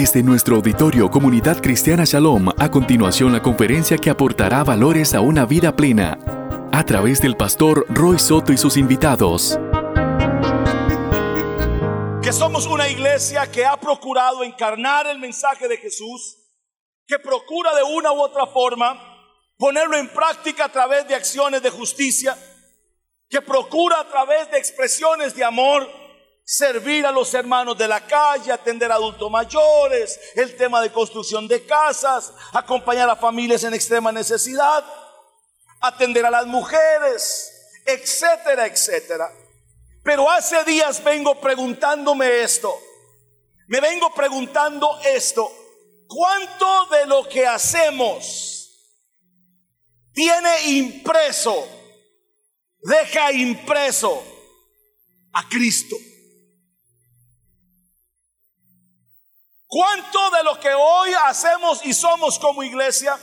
Desde nuestro auditorio Comunidad Cristiana Shalom, a continuación la conferencia que aportará valores a una vida plena, a través del pastor Roy Soto y sus invitados. Que somos una iglesia que ha procurado encarnar el mensaje de Jesús, que procura de una u otra forma ponerlo en práctica a través de acciones de justicia, que procura a través de expresiones de amor servir a los hermanos de la calle, atender a adultos mayores, el tema de construcción de casas, acompañar a familias en extrema necesidad, atender a las mujeres, etcétera, etcétera. Pero hace días vengo preguntándome esto, me vengo preguntando esto, ¿cuánto de lo que hacemos tiene impreso, deja impreso a Cristo? ¿Cuánto de lo que hoy hacemos y somos como iglesia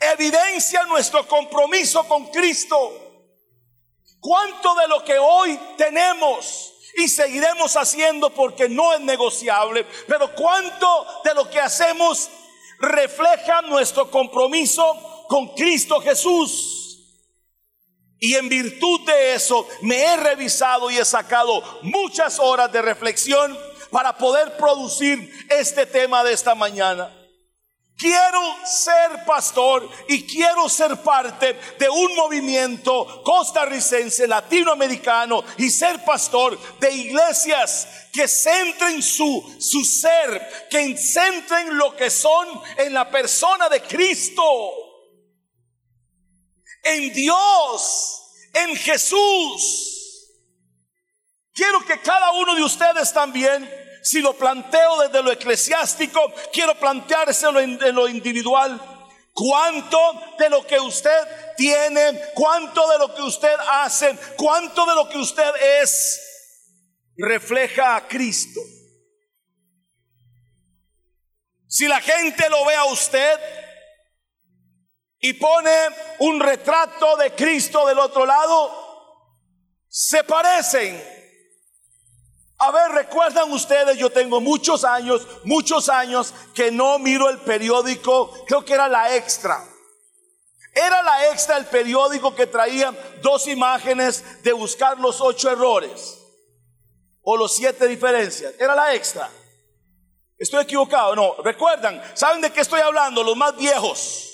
evidencia nuestro compromiso con Cristo? ¿Cuánto de lo que hoy tenemos y seguiremos haciendo porque no es negociable, pero cuánto de lo que hacemos refleja nuestro compromiso con Cristo Jesús? Y en virtud de eso me he revisado y he sacado muchas horas de reflexión para poder producir este tema de esta mañana. Quiero ser pastor y quiero ser parte de un movimiento costarricense, latinoamericano y ser pastor de iglesias que centren su, su ser, que centren lo que son en la persona de Cristo, en Dios, en Jesús. Quiero que cada uno de ustedes también si lo planteo desde lo eclesiástico, quiero planteárselo en, en lo individual. ¿Cuánto de lo que usted tiene, cuánto de lo que usted hace, cuánto de lo que usted es, refleja a Cristo? Si la gente lo ve a usted y pone un retrato de Cristo del otro lado, se parecen. A ver, recuerdan ustedes, yo tengo muchos años, muchos años que no miro el periódico, creo que era la extra. Era la extra el periódico que traía dos imágenes de buscar los ocho errores o los siete diferencias. Era la extra. Estoy equivocado, no. Recuerdan, ¿saben de qué estoy hablando? Los más viejos.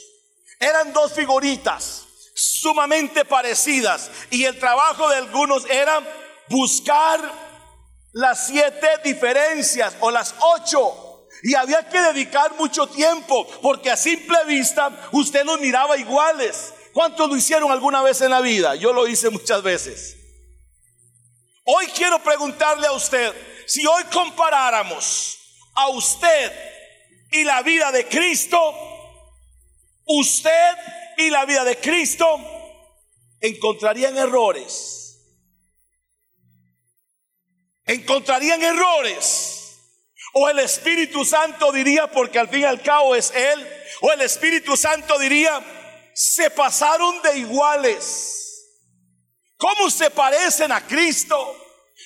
Eran dos figuritas sumamente parecidas y el trabajo de algunos era buscar las siete diferencias o las ocho. Y había que dedicar mucho tiempo porque a simple vista usted los miraba iguales. ¿Cuántos lo hicieron alguna vez en la vida? Yo lo hice muchas veces. Hoy quiero preguntarle a usted, si hoy comparáramos a usted y la vida de Cristo, usted y la vida de Cristo encontrarían errores encontrarían errores. O el Espíritu Santo diría, porque al fin y al cabo es Él, o el Espíritu Santo diría, se pasaron de iguales. ¿Cómo se parecen a Cristo?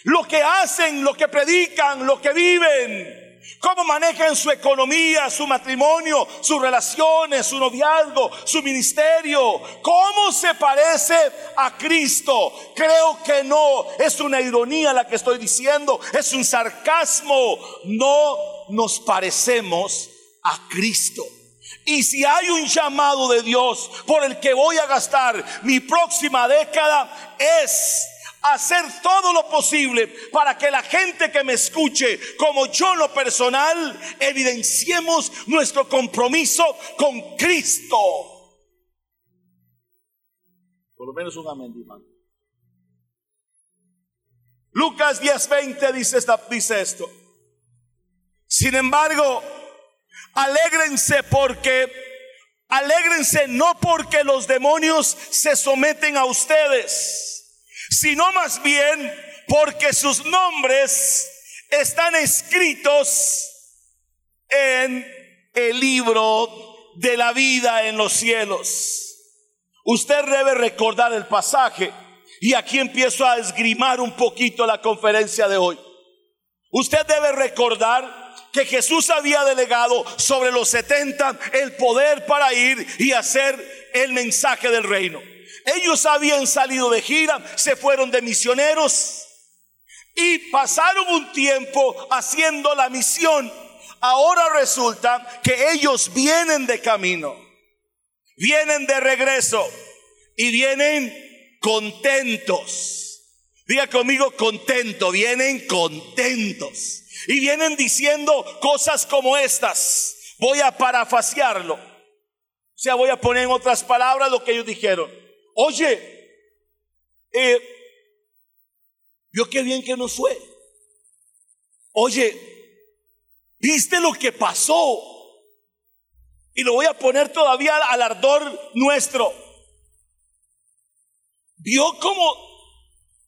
Lo que hacen, lo que predican, lo que viven cómo manejan su economía, su matrimonio, sus relaciones, su noviazgo, su ministerio, cómo se parece a Cristo. Creo que no, es una ironía la que estoy diciendo, es un sarcasmo. No nos parecemos a Cristo. Y si hay un llamado de Dios por el que voy a gastar mi próxima década, es hacer todo lo posible para que la gente que me escuche, como yo lo personal, evidenciemos nuestro compromiso con Cristo. Por lo menos un amén, hermano. Lucas 10:20 dice, dice esto. Sin embargo, alégrense porque, alégrense no porque los demonios se someten a ustedes sino más bien porque sus nombres están escritos en el libro de la vida en los cielos. Usted debe recordar el pasaje y aquí empiezo a esgrimar un poquito la conferencia de hoy. Usted debe recordar que Jesús había delegado sobre los 70 el poder para ir y hacer el mensaje del reino. Ellos habían salido de gira, se fueron de misioneros y pasaron un tiempo haciendo la misión. Ahora resulta que ellos vienen de camino, vienen de regreso y vienen contentos. Diga conmigo contento, vienen contentos. Y vienen diciendo cosas como estas. Voy a parafasearlo. O sea, voy a poner en otras palabras lo que ellos dijeron. Oye, eh, vio qué bien que nos fue. Oye, ¿viste lo que pasó? Y lo voy a poner todavía al ardor nuestro. ¿Vio cómo,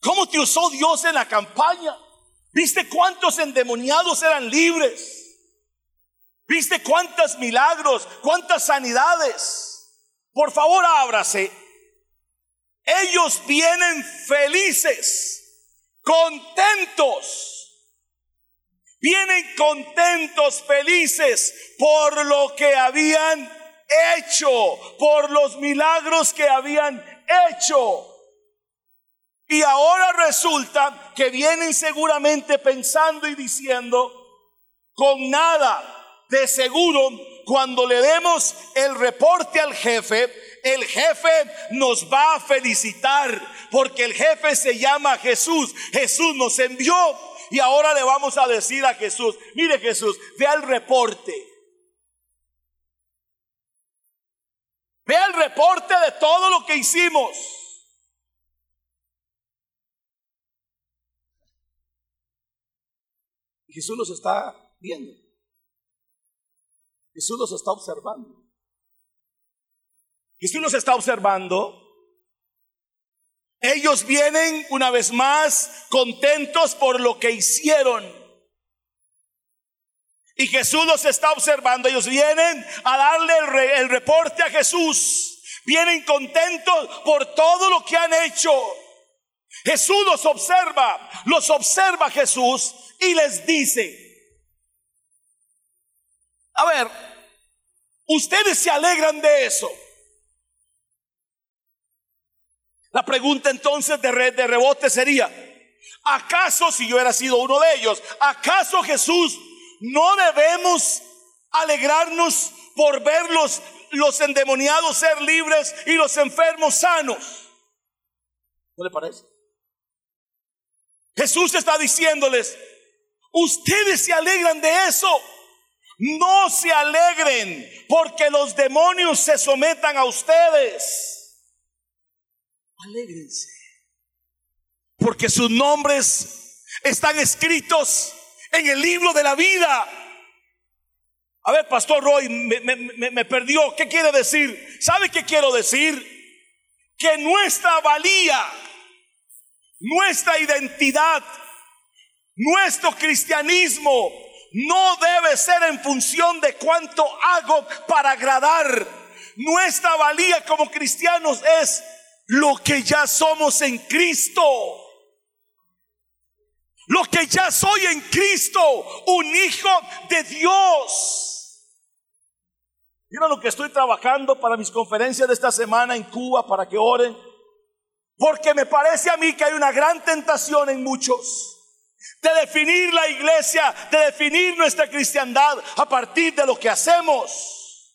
cómo te usó Dios en la campaña? ¿Viste cuántos endemoniados eran libres? ¿Viste cuántos milagros, cuántas sanidades? Por favor, ábrase. Ellos vienen felices, contentos. Vienen contentos, felices por lo que habían hecho, por los milagros que habían hecho. Y ahora resulta que vienen seguramente pensando y diciendo, con nada, de seguro, cuando le demos el reporte al jefe, el jefe nos va a felicitar porque el jefe se llama Jesús. Jesús nos envió y ahora le vamos a decir a Jesús, mire Jesús, vea el reporte. Vea el reporte de todo lo que hicimos. Jesús nos está viendo. Jesús los está observando. Jesús los está observando. Ellos vienen una vez más contentos por lo que hicieron. Y Jesús los está observando. Ellos vienen a darle el, el reporte a Jesús. Vienen contentos por todo lo que han hecho. Jesús los observa, los observa Jesús y les dice, a ver, ustedes se alegran de eso. La pregunta entonces de, de rebote sería, ¿acaso si yo hubiera sido uno de ellos, acaso Jesús no debemos alegrarnos por ver los, los endemoniados ser libres y los enfermos sanos? ¿No le parece? Jesús está diciéndoles, ustedes se alegran de eso. No se alegren porque los demonios se sometan a ustedes. Alégrense. Porque sus nombres están escritos en el libro de la vida. A ver, Pastor Roy, me, me, perdió. ¿Qué quiere decir? ¿Sabe qué quiero decir? Que nuestra valía, nuestra identidad, nuestro cristianismo no debe ser en función de cuánto hago para agradar. Nuestra valía como cristianos es lo que ya somos en Cristo. Lo que ya soy en Cristo, un hijo de Dios. Mira lo que estoy trabajando para mis conferencias de esta semana en Cuba para que oren. Porque me parece a mí que hay una gran tentación en muchos de definir la iglesia, de definir nuestra cristiandad a partir de lo que hacemos,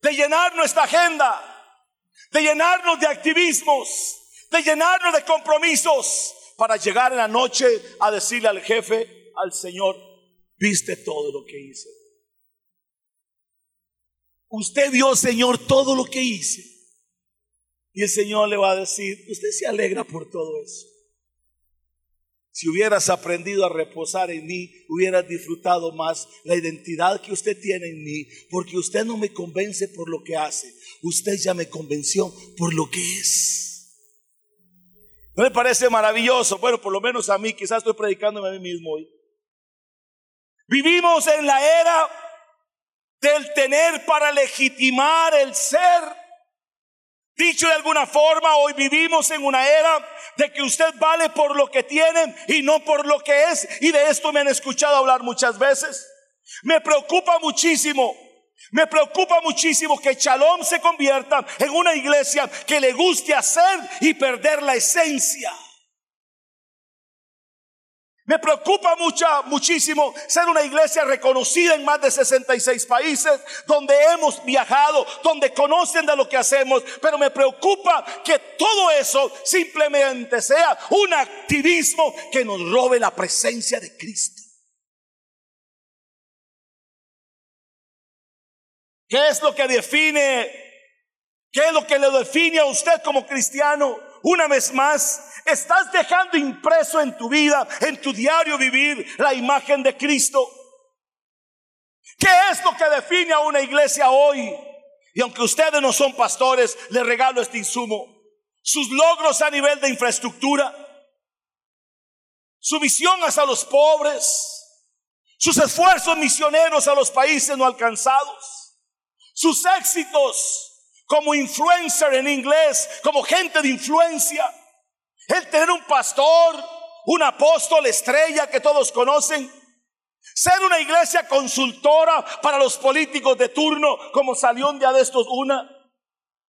de llenar nuestra agenda, de llenarnos de activismos, de llenarnos de compromisos para llegar en la noche a decirle al jefe, al Señor, viste todo lo que hice. Usted vio, Señor, todo lo que hice. Y el Señor le va a decir, usted se alegra por todo eso. Si hubieras aprendido a reposar en mí, hubieras disfrutado más la identidad que usted tiene en mí, porque usted no me convence por lo que hace, usted ya me convenció por lo que es. ¿No le parece maravilloso? Bueno, por lo menos a mí, quizás estoy predicándome a mí mismo hoy. Vivimos en la era del tener para legitimar el ser Dicho de alguna forma, hoy vivimos en una era de que usted vale por lo que tiene y no por lo que es. Y de esto me han escuchado hablar muchas veces. Me preocupa muchísimo. Me preocupa muchísimo que Shalom se convierta en una iglesia que le guste hacer y perder la esencia. Me preocupa mucho, muchísimo ser una iglesia reconocida en más de 66 países, donde hemos viajado, donde conocen de lo que hacemos, pero me preocupa que todo eso simplemente sea un activismo que nos robe la presencia de Cristo. ¿Qué es lo que define? ¿Qué es lo que le define a usted como cristiano? Una vez más, estás dejando impreso en tu vida, en tu diario vivir, la imagen de Cristo. ¿Qué es lo que define a una iglesia hoy? Y aunque ustedes no son pastores, les regalo este insumo. Sus logros a nivel de infraestructura, su visión hacia los pobres, sus esfuerzos misioneros a los países no alcanzados, sus éxitos como influencer en inglés, como gente de influencia. El tener un pastor, un apóstol estrella que todos conocen. Ser una iglesia consultora para los políticos de turno, como salió un día de estos una.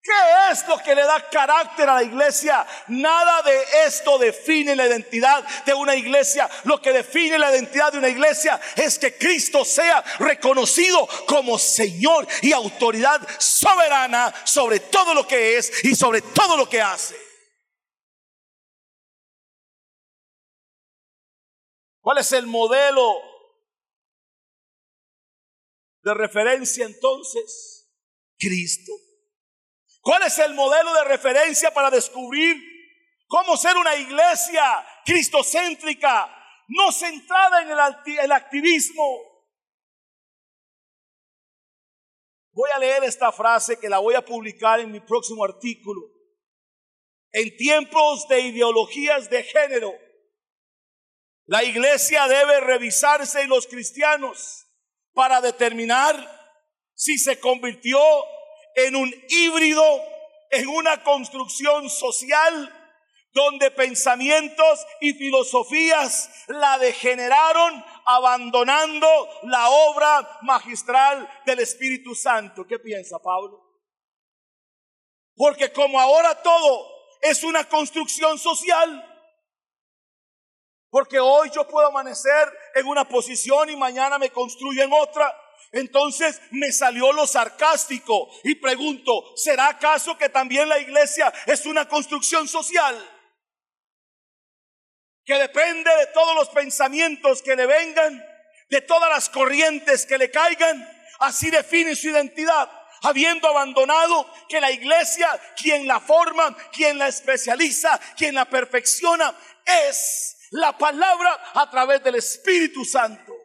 ¿Qué es lo que le da carácter a la iglesia? Nada de esto define la identidad de una iglesia. Lo que define la identidad de una iglesia es que Cristo sea reconocido como Señor y autoridad soberana sobre todo lo que es y sobre todo lo que hace. ¿Cuál es el modelo de referencia entonces? Cristo. ¿Cuál es el modelo de referencia para descubrir cómo ser una iglesia cristocéntrica, no centrada en el, activismo? Voy a leer esta frase que la voy a publicar en mi próximo artículo. En tiempos de ideologías de género, la iglesia debe revisarse en los cristianos para determinar si se convirtió en un híbrido, en una construcción social donde pensamientos y filosofías la degeneraron abandonando la obra magistral del Espíritu Santo. ¿Qué piensa Pablo? Porque como ahora todo es una construcción social, porque hoy yo puedo amanecer en una posición y mañana me construyo en otra, entonces me salió lo sarcástico y pregunto, ¿será acaso que también la iglesia es una construcción social? Que depende de todos los pensamientos que le vengan, de todas las corrientes que le caigan, así define su identidad habiendo abandonado que la iglesia, quien la forma, quien la especializa, quien la perfecciona, es la palabra a través del Espíritu Santo.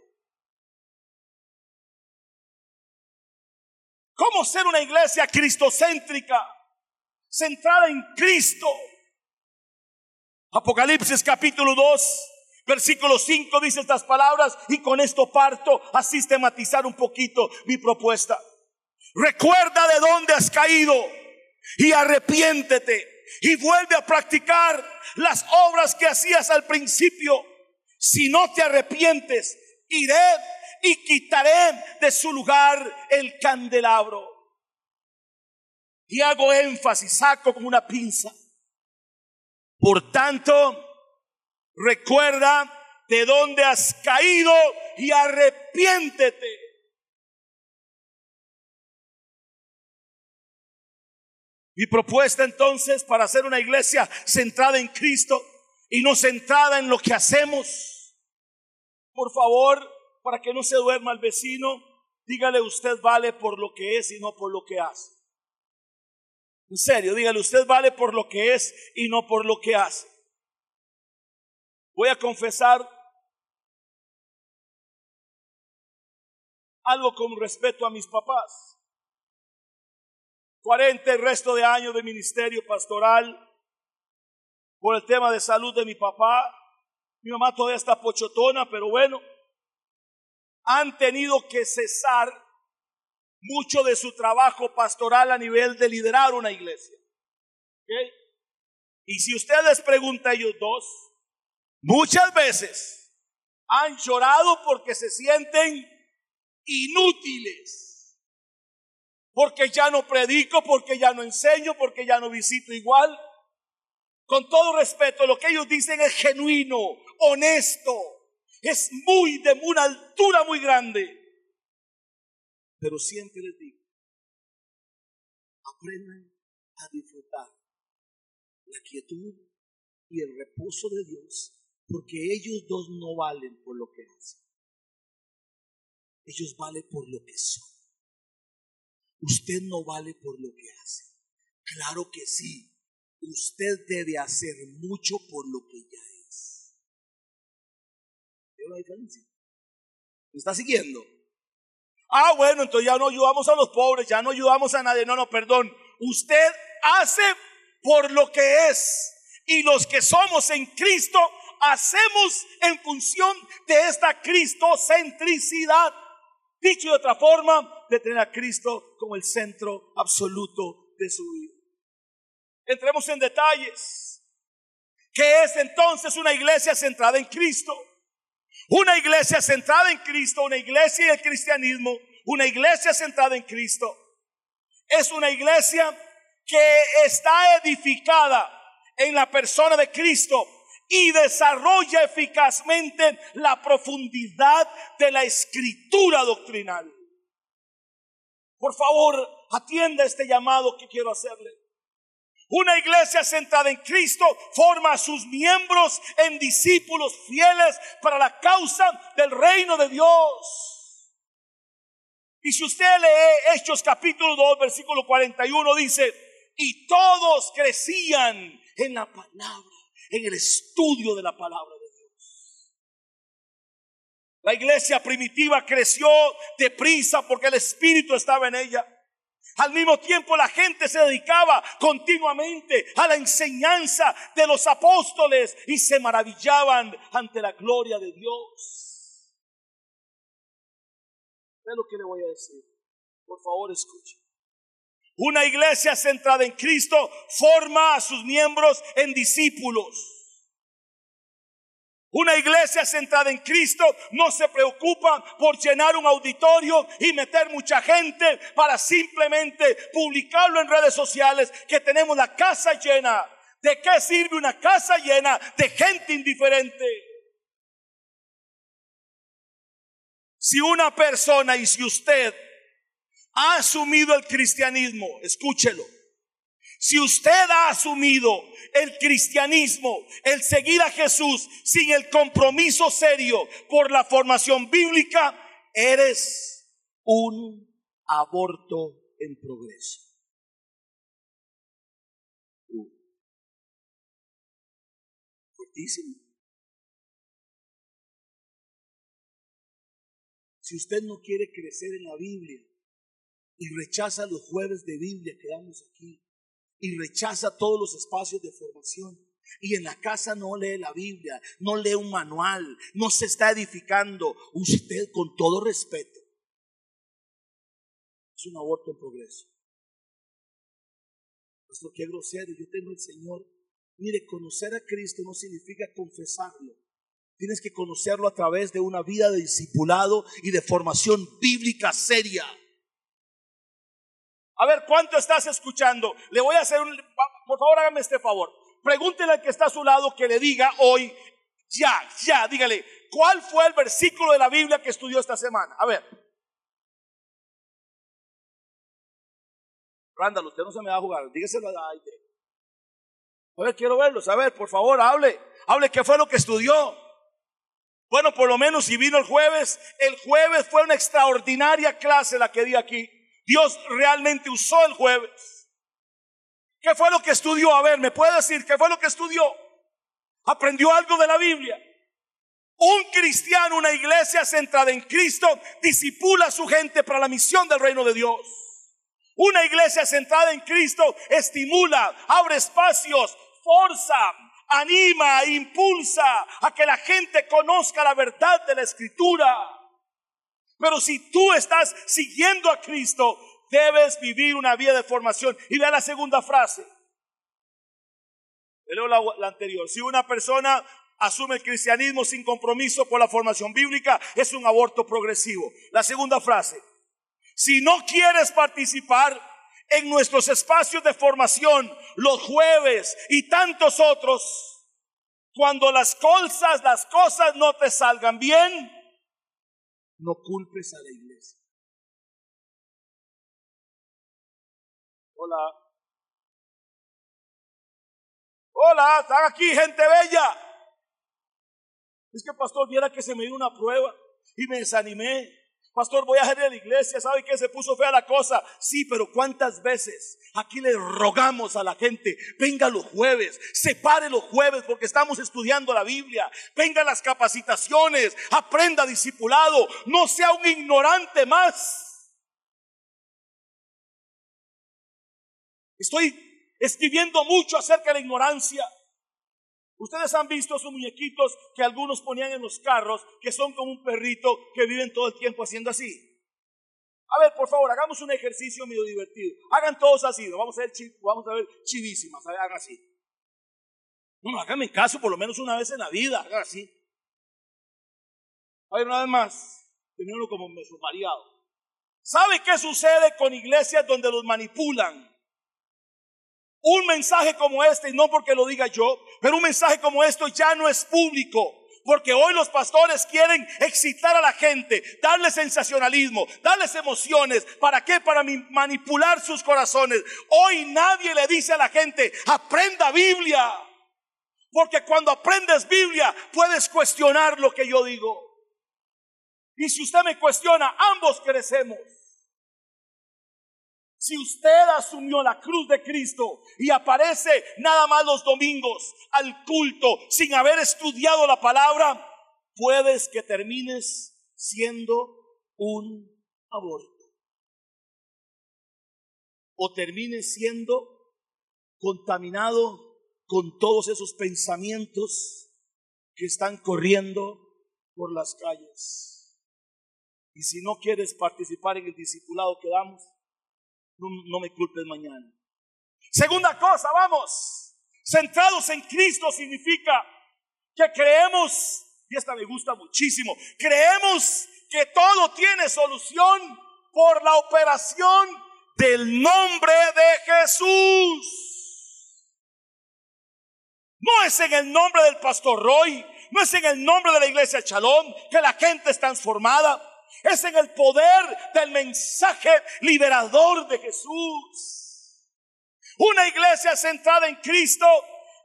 ¿Cómo ser una iglesia cristocéntrica, centrada en Cristo? Apocalipsis capítulo 2, versículo 5 dice estas palabras y con esto parto a sistematizar un poquito mi propuesta. Recuerda de dónde has caído y arrepiéntete y vuelve a practicar las obras que hacías al principio. Si no te arrepientes, iré y quitaré de su lugar el candelabro. Y hago énfasis, saco como una pinza. Por tanto, recuerda de dónde has caído y arrepiéntete. Mi propuesta entonces para hacer una iglesia centrada en Cristo y no centrada en lo que hacemos. Por favor, para que no se duerma el vecino, dígale usted vale por lo que es y no por lo que hace. En serio, dígale usted vale por lo que es y no por lo que hace. Voy a confesar algo con respeto a mis papás. 40 el resto de años de ministerio pastoral por el tema de salud de mi papá. Mi mamá todavía está pochotona, pero bueno, han tenido que cesar mucho de su trabajo pastoral a nivel de liderar una iglesia. Y si usted les pregunta a ellos dos, muchas veces han llorado porque se sienten inútiles. Porque ya no predico, porque ya no enseño, porque ya no visito igual. Con todo respeto, lo que ellos dicen es genuino, honesto, es muy de una altura muy grande. Pero siempre les digo, aprendan a disfrutar la quietud y el reposo de Dios, porque ellos dos no valen por lo que hacen. Ellos valen por lo que son. Usted no vale por lo que hace. Claro que sí. Usted debe hacer mucho por lo que ya es. ¿Ve la diferencia? ¿Me está siguiendo? Ah, bueno, entonces ya no ayudamos a los pobres, ya no ayudamos a nadie. No, no, perdón. Usted hace por lo que es. Y los que somos en Cristo hacemos en función de esta cristocentricidad. Dicho de otra forma, de tener a Cristo como el centro absoluto de su vida. Entremos en detalles. ¿Qué es entonces una iglesia centrada en Cristo? Una iglesia centrada en Cristo, una iglesia y el cristianismo, una iglesia centrada en Cristo. Es una iglesia que está edificada en la persona de Cristo y desarrolla eficazmente la profundidad de la escritura doctrinal. Por favor, atienda este llamado que quiero hacerle. Una iglesia centrada en Cristo forma a sus miembros en discípulos fieles para la causa del reino de Dios. Y si usted lee Hechos capítulo 2, versículo 41, dice, y todos crecían en la palabra, en el estudio de la palabra de Dios. La iglesia primitiva creció deprisa porque el Espíritu estaba en ella. Al mismo tiempo la gente se dedicaba continuamente a la enseñanza de los apóstoles y se maravillaban ante la gloria de Dios. ¿Qué lo que le voy a decir? Por favor, escuche. Una iglesia centrada en Cristo forma a sus miembros en discípulos. Una iglesia centrada en Cristo no se preocupa por llenar un auditorio y meter mucha gente para simplemente publicarlo en redes sociales que tenemos la casa llena. ¿De qué sirve una casa llena de gente indiferente? Si una persona y si usted ha asumido el cristianismo, escúchelo. Si usted ha asumido el cristianismo, el seguir a Jesús sin el compromiso serio por la formación bíblica, eres un aborto en progreso. Uh. Si usted no quiere crecer en la Biblia, y rechaza los jueves de Biblia que damos aquí y rechaza todos los espacios de formación. Y en la casa no lee la Biblia, no lee un manual, no se está edificando. Usted, con todo respeto, es un aborto en progreso. Nuestro qué grosero, yo tengo el Señor. Mire, conocer a Cristo no significa confesarlo. Tienes que conocerlo a través de una vida de discipulado y de formación bíblica seria. A ver, ¿cuánto estás escuchando? Le voy a hacer un... Por favor, hágame este favor. Pregúntele al que está a su lado que le diga hoy, ya, ya, dígale, ¿cuál fue el versículo de la Biblia que estudió esta semana? A ver. Randall, usted no se me va a jugar, dígaselo a Aide. A ver, quiero verlos. A ver, por favor, hable. Hable qué fue lo que estudió. Bueno, por lo menos si vino el jueves, el jueves fue una extraordinaria clase la que di aquí. Dios realmente usó el jueves. ¿Qué fue lo que estudió? A ver, ¿me puede decir qué fue lo que estudió? ¿Aprendió algo de la Biblia? Un cristiano, una iglesia centrada en Cristo, disipula a su gente para la misión del reino de Dios. Una iglesia centrada en Cristo estimula, abre espacios, forza, anima, impulsa a que la gente conozca la verdad de la escritura. Pero si tú estás siguiendo a Cristo, debes vivir una vida de formación. Y vea la segunda frase. leo la, la anterior. Si una persona asume el cristianismo sin compromiso con la formación bíblica, es un aborto progresivo. La segunda frase, si no quieres participar en nuestros espacios de formación los jueves y tantos otros, cuando las cosas, las cosas no te salgan bien, no culpes a la iglesia. Hola. Hola, están aquí gente bella. Es que pastor, viera que se me dio una prueba y me desanimé. Pastor, voy a ir a la iglesia. ¿Sabe que se puso fea la cosa? Sí, pero ¿cuántas veces aquí le rogamos a la gente? Venga los jueves, separe los jueves porque estamos estudiando la Biblia. Venga las capacitaciones, aprenda discipulado. No sea un ignorante más. Estoy escribiendo mucho acerca de la ignorancia. Ustedes han visto esos muñequitos que algunos ponían en los carros, que son como un perrito que viven todo el tiempo haciendo así. A ver, por favor, hagamos un ejercicio medio divertido. Hagan todos así, vamos a ver, vamos a ver chivísimas, hagan así. Bueno, háganme caso por lo menos una vez en la vida, hagan así. A ver, una vez más, tenerlo como medio. ¿Sabe qué sucede con iglesias donde los manipulan? Un mensaje como este, y no porque lo diga yo, pero un mensaje como esto ya no es público. Porque hoy los pastores quieren excitar a la gente, darle sensacionalismo, darles emociones. ¿Para qué? Para manipular sus corazones. Hoy nadie le dice a la gente, aprenda Biblia. Porque cuando aprendes Biblia puedes cuestionar lo que yo digo. Y si usted me cuestiona, ambos crecemos. Si usted asumió la cruz de Cristo y aparece nada más los domingos al culto sin haber estudiado la palabra, puedes que termines siendo un aborto. O termines siendo contaminado con todos esos pensamientos que están corriendo por las calles. Y si no quieres participar en el discipulado que damos, no, me culpes mañana. Segunda cosa, vamos. Centrados en Cristo significa que creemos, y esta me gusta muchísimo, creemos que todo tiene solución por la operación del nombre de Jesús. No es en el nombre del pastor Roy, no es en el nombre de la iglesia Chalón que la gente es transformada es en el poder del mensaje liberador de Jesús. Una iglesia centrada en Cristo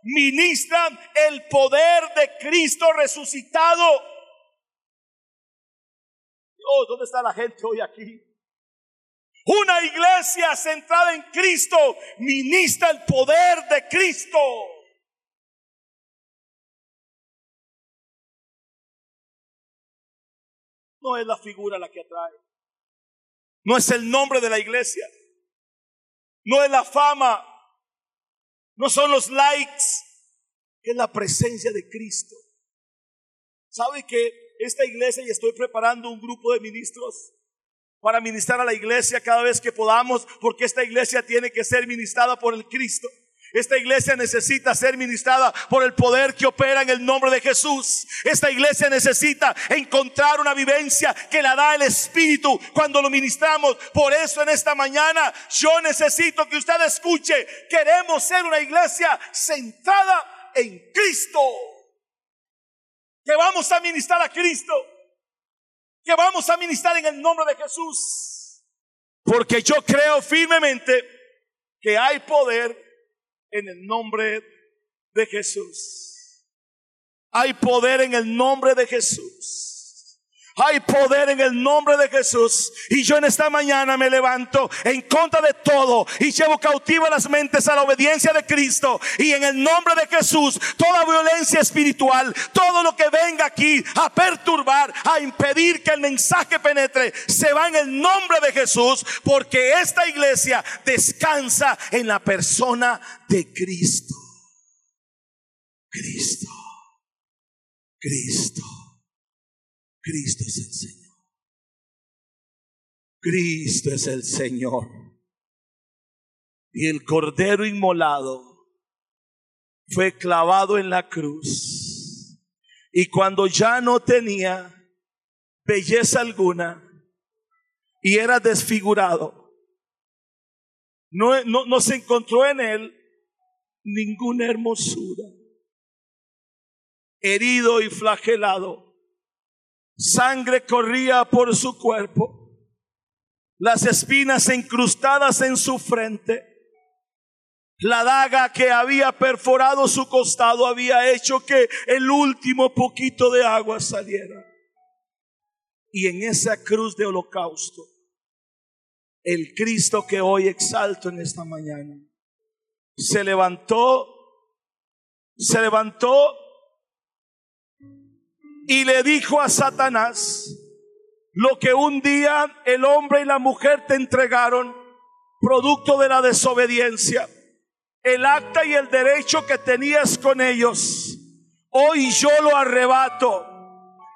ministra el poder de Cristo resucitado. Oh, ¿dónde está la gente hoy aquí? Una iglesia centrada en Cristo ministra el poder de Cristo. No es la figura la que atrae. No es el nombre de la iglesia. No es la fama. No son los likes. Es la presencia de Cristo. ¿Sabe que esta iglesia y estoy preparando un grupo de ministros para ministrar a la iglesia cada vez que podamos, porque esta iglesia tiene que ser ministrada por el Cristo. Esta iglesia necesita ser ministrada por el poder que opera en el nombre de Jesús. Esta iglesia necesita encontrar una vivencia que la da el Espíritu cuando lo ministramos. Por eso en esta mañana yo necesito que usted escuche. Queremos ser una iglesia centrada en Cristo. Que vamos a ministrar a Cristo. Que vamos a ministrar en el nombre de Jesús. Porque yo creo firmemente que hay poder en el nombre de Jesús. Hay poder en el nombre de Jesús. Hay poder en el nombre de Jesús. Y yo en esta mañana me levanto en contra de todo y llevo cautivo las mentes a la obediencia de Cristo. Y en el nombre de Jesús, toda violencia espiritual, todo lo que venga aquí a perturbar, a impedir que el mensaje penetre, se va en el nombre de Jesús, porque esta iglesia descansa en la persona de Cristo. Cristo. Cristo. Cristo es el Señor. Cristo es el Señor. Y el Cordero inmolado fue clavado en la cruz. Y cuando ya no tenía belleza alguna y era desfigurado, no, no, no se encontró en él ninguna hermosura. Herido y flagelado, sangre corría por su cuerpo las espinas incrustadas en su frente. La daga que había perforado su costado había hecho que el último poquito de agua saliera. Y en esa cruz de holocausto, el Cristo que hoy exalto en esta mañana, se levantó, se levantó y le dijo a Satanás, lo que un día el hombre y la mujer te entregaron, producto de la desobediencia, el acta y el derecho que tenías con ellos, hoy yo lo arrebato.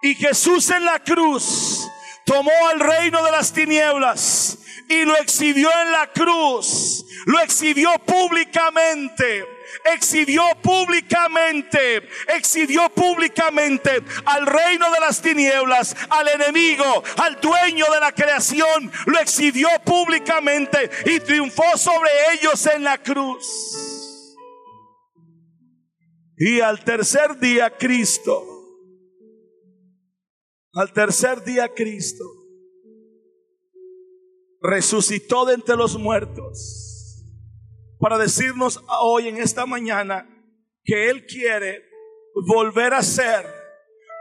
Y Jesús en la cruz tomó al reino de las tinieblas y lo exhibió en la cruz, lo exhibió públicamente exhibió públicamente, exhibió públicamente al reino de las tinieblas, al enemigo, al dueño de la creación, lo exhibió públicamente y triunfó sobre ellos en la cruz. Y al tercer día Cristo, al tercer día Cristo, resucitó de entre los muertos para decirnos hoy en esta mañana que Él quiere volver a ser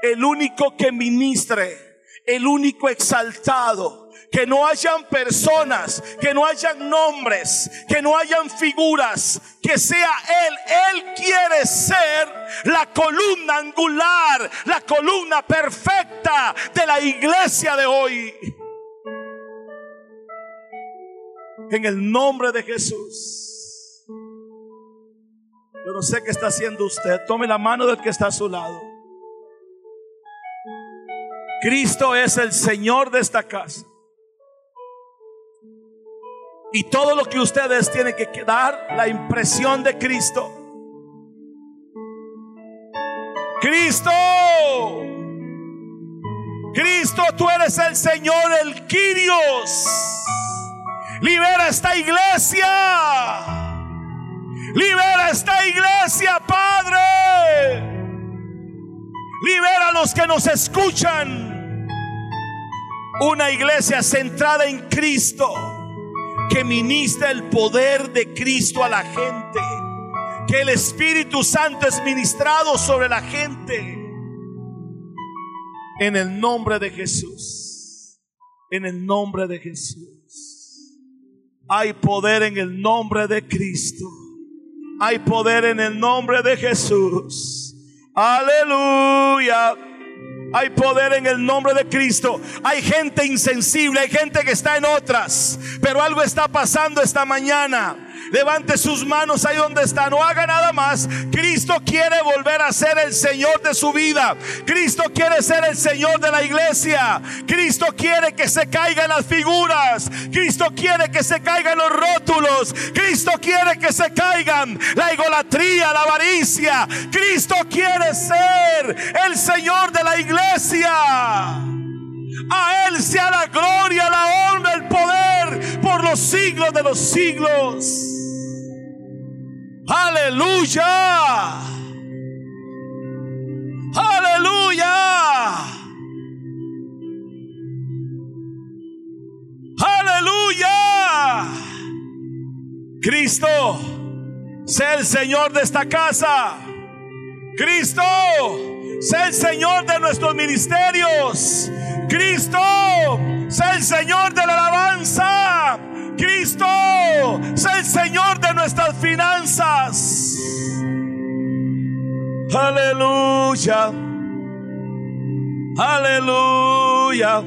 el único que ministre, el único exaltado, que no hayan personas, que no hayan nombres, que no hayan figuras, que sea Él. Él quiere ser la columna angular, la columna perfecta de la iglesia de hoy. En el nombre de Jesús. Yo no sé qué está haciendo usted. Tome la mano del que está a su lado. Cristo es el Señor de esta casa. Y todo lo que ustedes tienen que dar, la impresión de Cristo. Cristo. Cristo, tú eres el Señor, el Quirios. Libera esta iglesia. Libera esta iglesia, Padre. Libera a los que nos escuchan. Una iglesia centrada en Cristo que ministra el poder de Cristo a la gente. Que el Espíritu Santo es ministrado sobre la gente. En el nombre de Jesús. En el nombre de Jesús. Hay poder en el nombre de Cristo. Hay poder en el nombre de Jesús. Aleluya. Hay poder en el nombre de Cristo. Hay gente insensible, hay gente que está en otras. Pero algo está pasando esta mañana. Levante sus manos ahí donde está. No haga nada más. Cristo quiere volver a ser el Señor de su vida. Cristo quiere ser el Señor de la iglesia. Cristo quiere que se caigan las figuras. Cristo quiere que se caigan los rótulos. Cristo quiere que se caigan la idolatría, la avaricia. Cristo quiere ser el Señor de la iglesia. A Él sea la gloria, la honra, el poder por los siglos de los siglos. Aleluya. Aleluya. Aleluya. Cristo, sea el Señor de esta casa. Cristo, sea el Señor de nuestros ministerios. Cristo, sea el Señor de la alabanza. Cristo es el Señor de nuestras finanzas. Aleluya. Aleluya.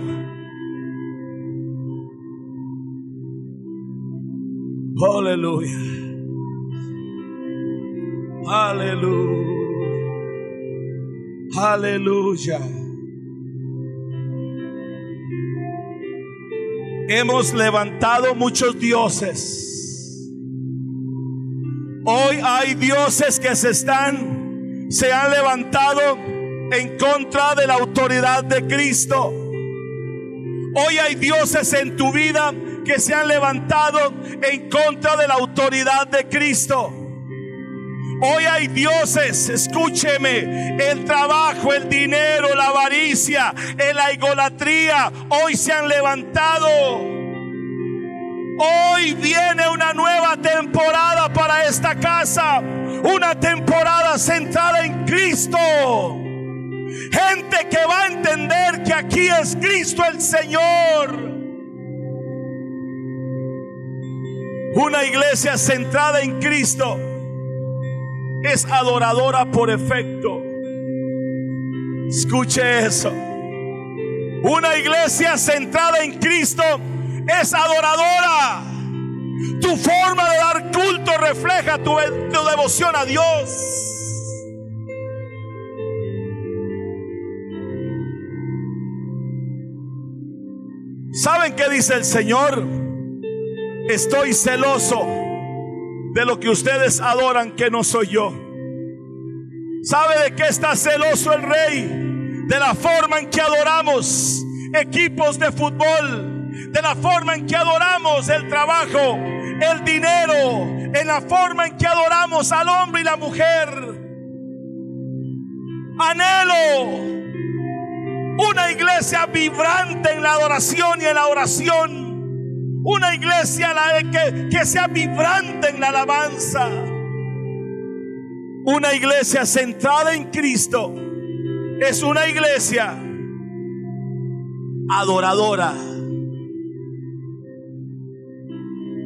Aleluya. Aleluya. Aleluya. Hemos levantado muchos dioses. Hoy hay dioses que se están, se han levantado en contra de la autoridad de Cristo. Hoy hay dioses en tu vida que se han levantado en contra de la autoridad de Cristo. Hoy hay dioses, escúcheme, el trabajo, el dinero, la avaricia, la idolatría, hoy se han levantado. Hoy viene una nueva temporada para esta casa, una temporada centrada en Cristo. Gente que va a entender que aquí es Cristo el Señor. Una iglesia centrada en Cristo es adoradora por efecto. Escuche eso. Una iglesia centrada en Cristo es adoradora. Tu forma de dar culto refleja tu, devoción a Dios. ¿Saben qué dice el Señor? Estoy celoso de lo que ustedes adoran que no soy yo. ¿Sabe de qué está celoso el rey? De la forma en que adoramos equipos de fútbol, de la forma en que adoramos el trabajo, el dinero, en la forma en que adoramos al hombre y la mujer. Anhelo una iglesia vibrante en la adoración y en la oración una iglesia que, que sea vibrante en la alabanza. Una iglesia centrada en Cristo es una iglesia adoradora.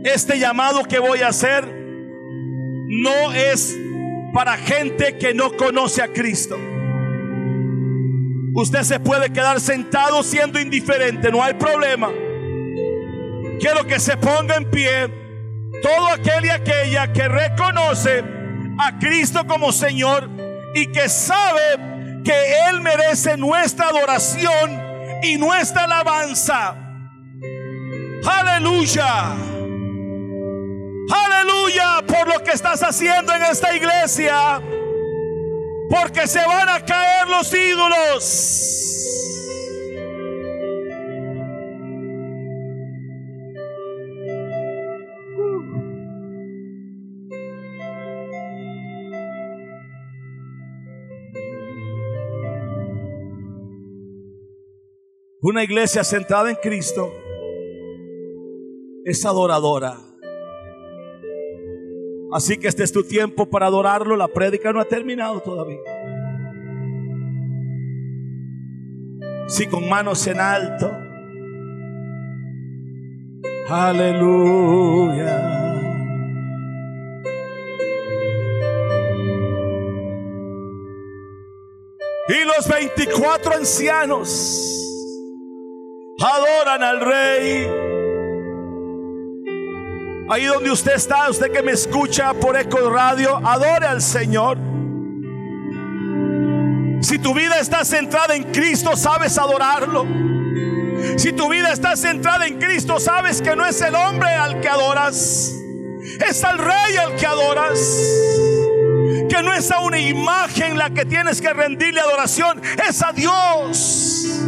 Este llamado que voy a hacer no es para gente que no conoce a Cristo. Usted se puede quedar sentado siendo indiferente, no hay problema. Quiero que se ponga en pie todo aquel y aquella que reconoce a Cristo como Señor y que sabe que Él merece nuestra adoración y nuestra alabanza. Aleluya. Aleluya por lo que estás haciendo en esta iglesia. Porque se van a caer los ídolos. Una iglesia centrada en Cristo es adoradora. Así que este es tu tiempo para adorarlo. La prédica no ha terminado todavía. Si con manos en alto. Aleluya. Y los 24 ancianos adoran al rey. Ahí donde usted está, usted que me escucha por Eco Radio, adore al Señor. Si tu vida está centrada en Cristo, sabes adorarlo. Si tu vida está centrada en Cristo, sabes que no es el hombre al que adoras, es al rey al que adoras. Que no es a una imagen la que tienes que rendirle adoración, es a Dios.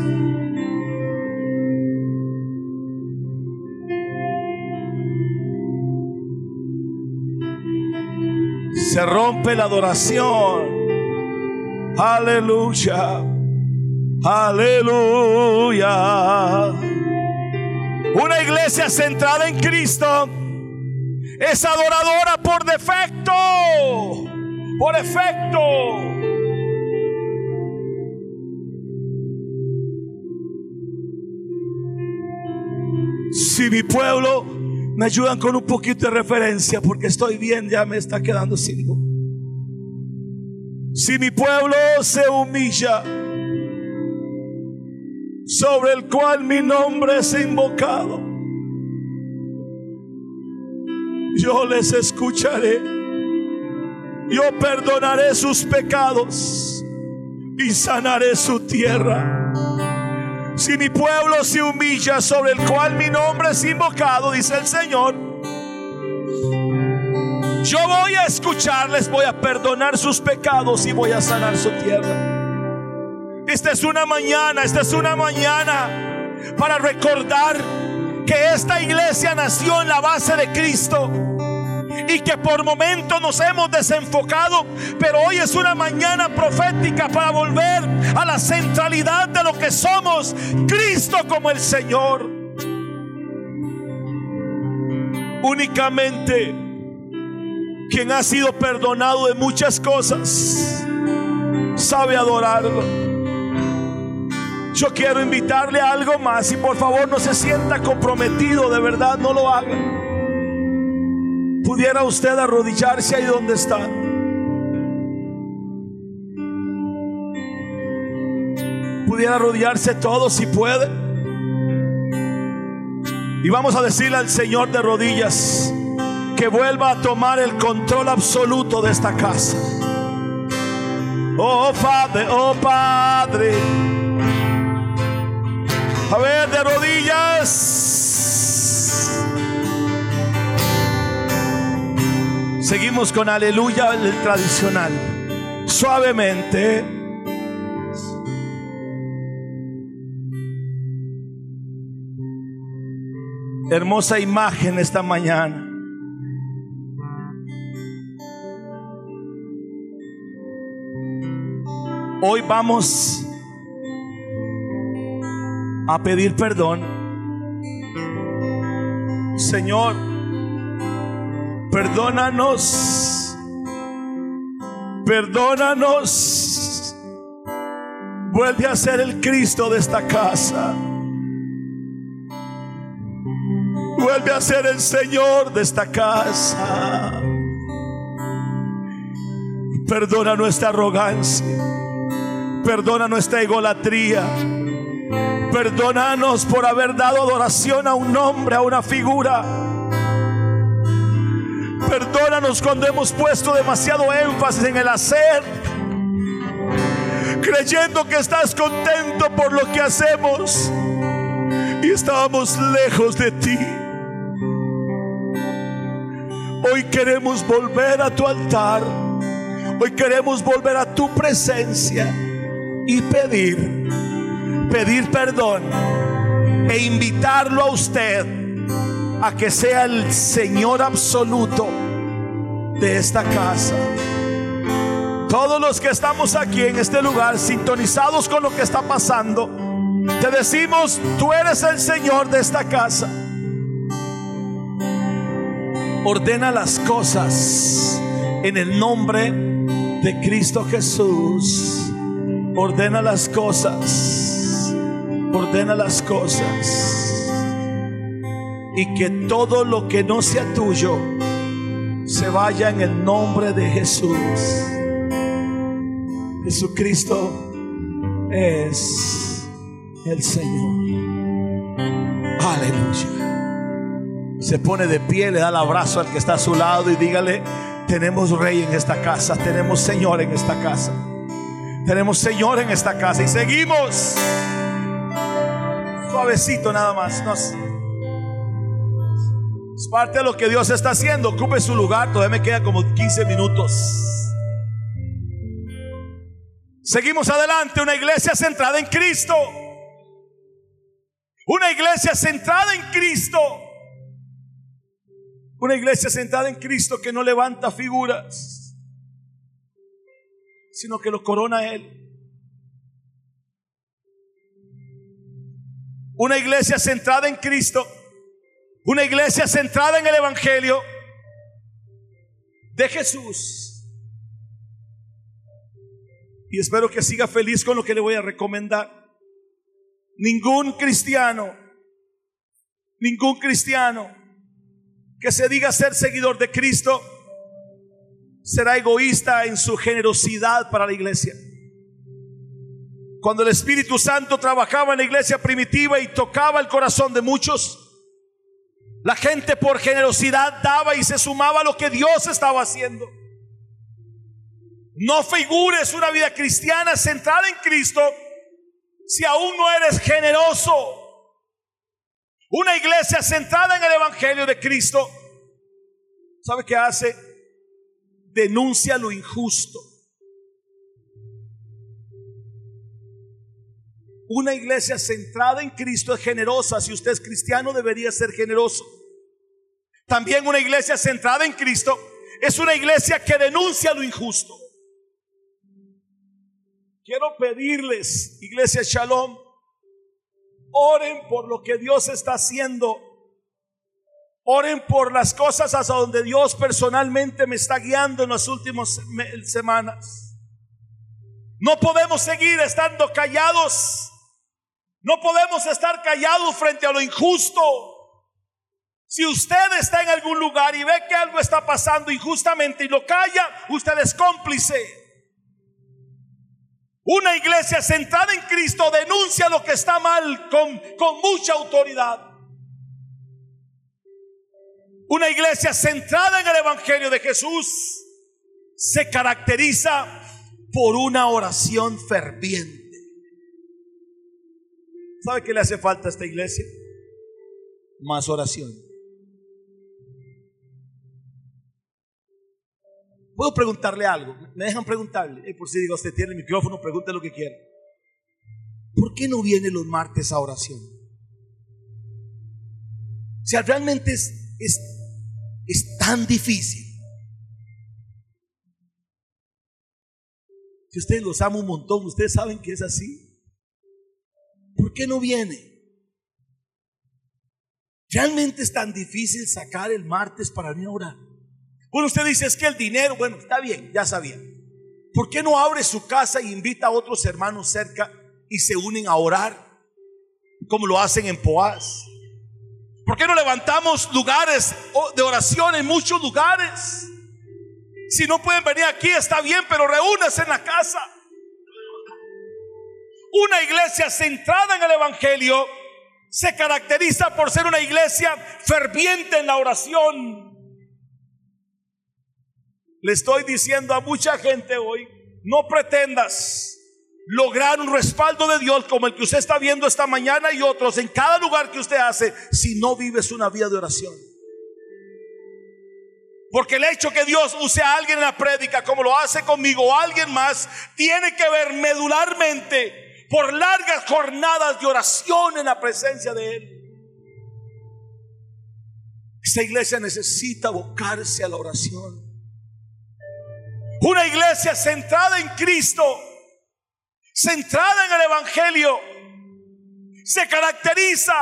Se rompe la adoración. Aleluya. Aleluya. Una iglesia centrada en Cristo es adoradora por defecto. Por efecto. Si mi pueblo me ayudan con un poquito de referencia porque estoy bien, ya me está quedando sin Si mi pueblo se humilla, sobre el cual mi nombre es invocado, yo les escucharé, yo perdonaré sus pecados y sanaré su tierra. Si mi pueblo se humilla sobre el cual mi nombre es invocado, dice el Señor, Yo voy a escucharles, voy a perdonar sus pecados y voy a sanar su tierra. Esta es una mañana, esta es una mañana para recordar que esta iglesia nació en la base de Cristo y que por momentos nos hemos desenfocado, pero hoy es una mañana profética para volver a la centralidad de lo que somos, Cristo como el Señor. Únicamente quien ha sido perdonado de muchas cosas sabe adorarlo. Yo quiero invitarle a algo más y por favor no se sienta comprometido, de verdad no lo haga pudiera usted arrodillarse ahí donde está. Pudiera arrodillarse todo si puede. Y vamos a decirle al Señor de rodillas que vuelva a tomar el control absoluto de esta casa. Oh Padre, oh Padre. A ver, de rodillas. Seguimos con aleluya el tradicional. Suavemente. Hermosa imagen esta mañana. Hoy vamos a pedir perdón. Señor, Perdónanos. Perdónanos. Vuelve a ser el Cristo de esta casa. Vuelve a ser el Señor de esta casa. Perdona nuestra arrogancia. Perdona nuestra egolatría. Perdónanos por haber dado adoración a un nombre, a una figura Perdónanos cuando hemos puesto demasiado énfasis en el hacer, creyendo que estás contento por lo que hacemos y estábamos lejos de ti. Hoy queremos volver a tu altar. Hoy queremos volver a tu presencia y pedir, pedir perdón e invitarlo a usted a que sea el Señor absoluto de esta casa. Todos los que estamos aquí en este lugar, sintonizados con lo que está pasando, te decimos, tú eres el Señor de esta casa. Ordena las cosas en el nombre de Cristo Jesús. Ordena las cosas. Ordena las cosas y que todo lo que no sea tuyo se vaya en el nombre de Jesús. Jesucristo es el Señor. Aleluya. Se pone de pie, le da el abrazo al que está a su lado y dígale, tenemos rey en esta casa, tenemos Señor en esta casa. Tenemos Señor en esta casa y seguimos. Suavecito nada más. Nos, es parte de lo que Dios está haciendo. Ocupe su lugar. Todavía me queda como 15 minutos. Seguimos adelante. Una iglesia centrada en Cristo. Una iglesia centrada en Cristo. Una iglesia centrada en Cristo que no levanta figuras, sino que lo corona Él. Una iglesia centrada en Cristo una iglesia centrada en el Evangelio de Jesús. Y espero que siga feliz con lo que le voy a recomendar. Ningún cristiano, ningún cristiano que se diga ser seguidor de Cristo será egoísta en su generosidad para la iglesia. Cuando el Espíritu Santo trabajaba en la iglesia primitiva y tocaba el corazón de muchos, la gente por generosidad daba y se sumaba a lo que Dios estaba haciendo. No figures una vida cristiana centrada en Cristo si aún no eres generoso. Una iglesia centrada en el Evangelio de Cristo, ¿sabe qué hace? denuncia lo injusto. Una iglesia centrada en Cristo es generosa. Si usted es cristiano, debería ser generoso. También una iglesia centrada en Cristo es una iglesia que denuncia lo injusto. Quiero pedirles, iglesia Shalom, oren por lo que Dios está haciendo. Oren por las cosas hasta donde Dios personalmente me está guiando en las últimas semanas. No podemos seguir estando callados. No podemos estar callados frente a lo injusto. Si usted está en algún lugar y ve que algo está pasando injustamente y lo calla, usted es cómplice. Una iglesia centrada en Cristo denuncia lo que está mal con, con mucha autoridad. Una iglesia centrada en el Evangelio de Jesús se caracteriza por una oración ferviente. ¿Sabe qué le hace falta a esta iglesia? Más oración. Puedo preguntarle algo. Me dejan preguntarle. por si digo, usted tiene el micrófono, pregunte lo que quiera. ¿Por qué no viene los martes a oración? O sea, realmente es, es, tan difícil. Si ustedes los ama un montón, ustedes saben que es así. ¿Por qué no viene? Realmente es tan difícil sacar el martes para mí orar. Bueno, usted dice, es que el dinero, bueno, está bien, ya sabía. ¿Por qué no abre su casa e invita a otros hermanos cerca y se unen a orar? Como lo hacen en Poás. ¿Por qué no levantamos lugares de oración en muchos lugares? Si no pueden venir aquí, está bien, pero reúnanse en la casa. Una iglesia centrada en el Evangelio se caracteriza por ser una iglesia ferviente en la oración. Le estoy diciendo a mucha gente hoy, no pretendas lograr un respaldo de Dios como el que usted está viendo esta mañana y otros en cada lugar que usted hace si no vives una vida de oración. Porque el hecho que Dios use a alguien en la prédica como lo hace conmigo o alguien más, tiene que ver medularmente por largas jornadas de oración en la presencia de Él. Esta iglesia necesita abocarse a la oración. Una iglesia centrada en Cristo, centrada en el Evangelio, se caracteriza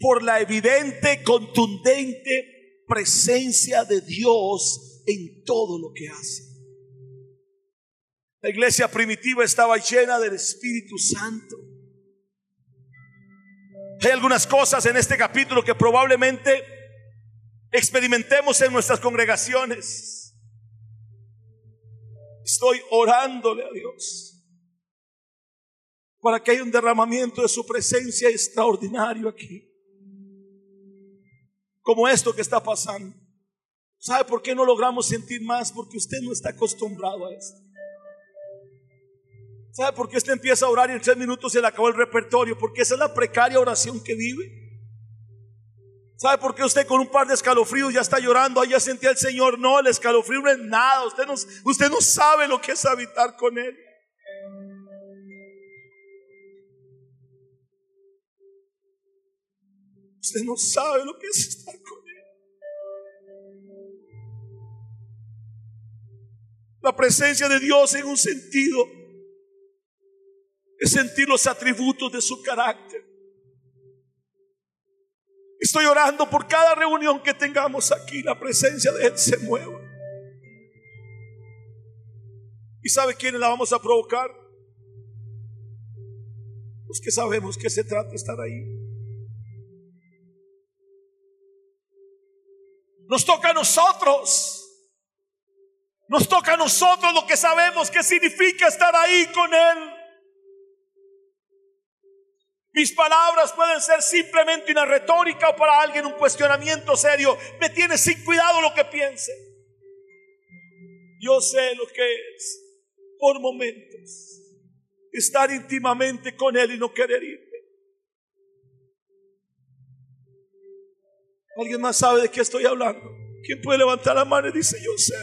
por la evidente, contundente presencia de Dios en todo lo que hace. La iglesia primitiva estaba llena del Espíritu Santo. Hay algunas cosas en este capítulo que probablemente experimentemos en nuestras congregaciones. Estoy orándole a Dios para que haya un derramamiento de su presencia extraordinario aquí. Como esto que está pasando. ¿Sabe por qué no logramos sentir más? Porque usted no está acostumbrado a esto. ¿Sabe por qué usted empieza a orar y en tres minutos se le acabó el repertorio? Porque esa es la precaria oración que vive. ¿Sabe por qué usted con un par de escalofríos ya está llorando? Ahí ya sentía el Señor. No, el escalofrío no es nada. Usted no, usted no sabe lo que es habitar con Él. Usted no sabe lo que es estar con Él. La presencia de Dios en un sentido es sentir los atributos de su carácter. Estoy orando por cada reunión que tengamos aquí, la presencia de Él se mueva. ¿Y sabe quiénes la vamos a provocar? Los que sabemos que se trata de estar ahí. Nos toca a nosotros. Nos toca a nosotros lo que sabemos que significa estar ahí con Él. Mis palabras pueden ser simplemente una retórica o para alguien un cuestionamiento serio. Me tiene sin cuidado lo que piense. Yo sé lo que es por momentos estar íntimamente con Él y no querer irme. ¿Alguien más sabe de qué estoy hablando? ¿Quién puede levantar la mano y dice, yo sé?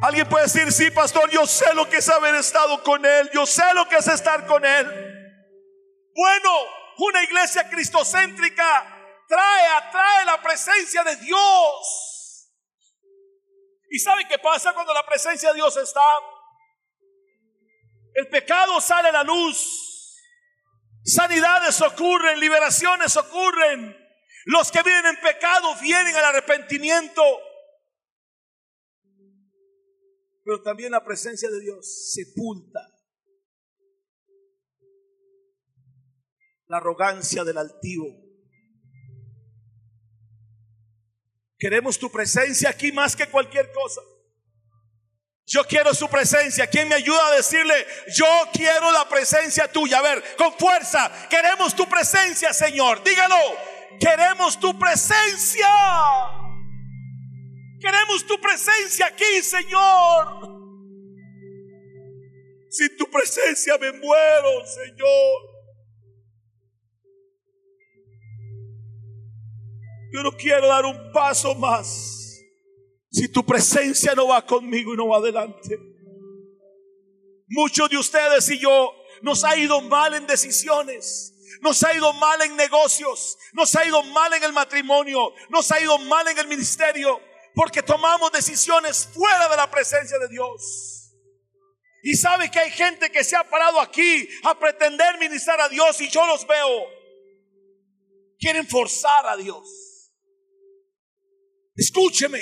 Alguien puede decir, sí, pastor, yo sé lo que es haber estado con Él, yo sé lo que es estar con Él. Bueno, una iglesia cristocéntrica trae, atrae la presencia de Dios. ¿Y sabe qué pasa cuando la presencia de Dios está? El pecado sale a la luz. Sanidades ocurren, liberaciones ocurren. Los que viven en pecado vienen al arrepentimiento. Pero también la presencia de Dios sepulta la arrogancia del altivo. Queremos tu presencia aquí más que cualquier cosa. Yo quiero su presencia. ¿Quién me ayuda a decirle, yo quiero la presencia tuya? A ver, con fuerza. Queremos tu presencia, Señor. Dígalo. Queremos tu presencia. Queremos tu presencia aquí, Señor. Sin tu presencia me muero, Señor. Yo no quiero dar un paso más si tu presencia no va conmigo y no va adelante. Muchos de ustedes y yo nos ha ido mal en decisiones. Nos ha ido mal en negocios, nos ha ido mal en el matrimonio, nos ha ido mal en el ministerio, porque tomamos decisiones fuera de la presencia de Dios. Y sabe que hay gente que se ha parado aquí a pretender ministrar a Dios y yo los veo. Quieren forzar a Dios. Escúcheme.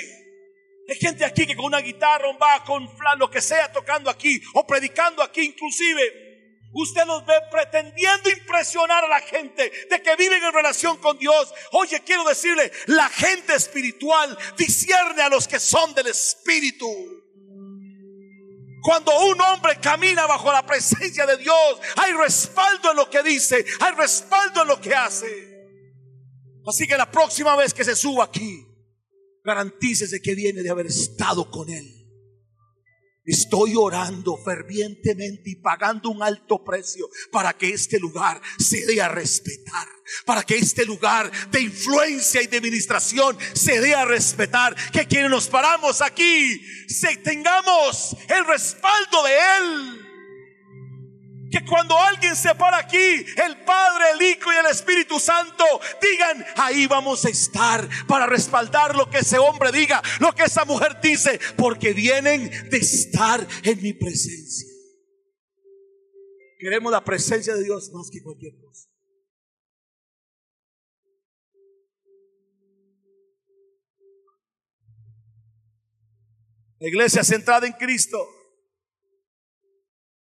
Hay gente aquí que con una guitarra, un bajo, con flan, lo que sea, tocando aquí o predicando aquí inclusive Usted los ve pretendiendo impresionar a la gente de que viven en relación con Dios. Oye, quiero decirle, la gente espiritual discierne a los que son del Espíritu. Cuando un hombre camina bajo la presencia de Dios, hay respaldo en lo que dice, hay respaldo en lo que hace. Así que la próxima vez que se suba aquí, garantícese que viene de haber estado con Él. Estoy orando fervientemente y pagando un alto precio para que este lugar se dé a respetar, para que este lugar de influencia y de administración se dé a respetar, que quienes nos paramos aquí se tengamos el respaldo de Él. Que cuando alguien se para aquí, el Padre, el Hijo y el Espíritu Santo digan, ahí vamos a estar para respaldar lo que ese hombre diga, lo que esa mujer dice, porque vienen de estar en mi presencia. Queremos la presencia de Dios más que cualquier cosa. Iglesia centrada en Cristo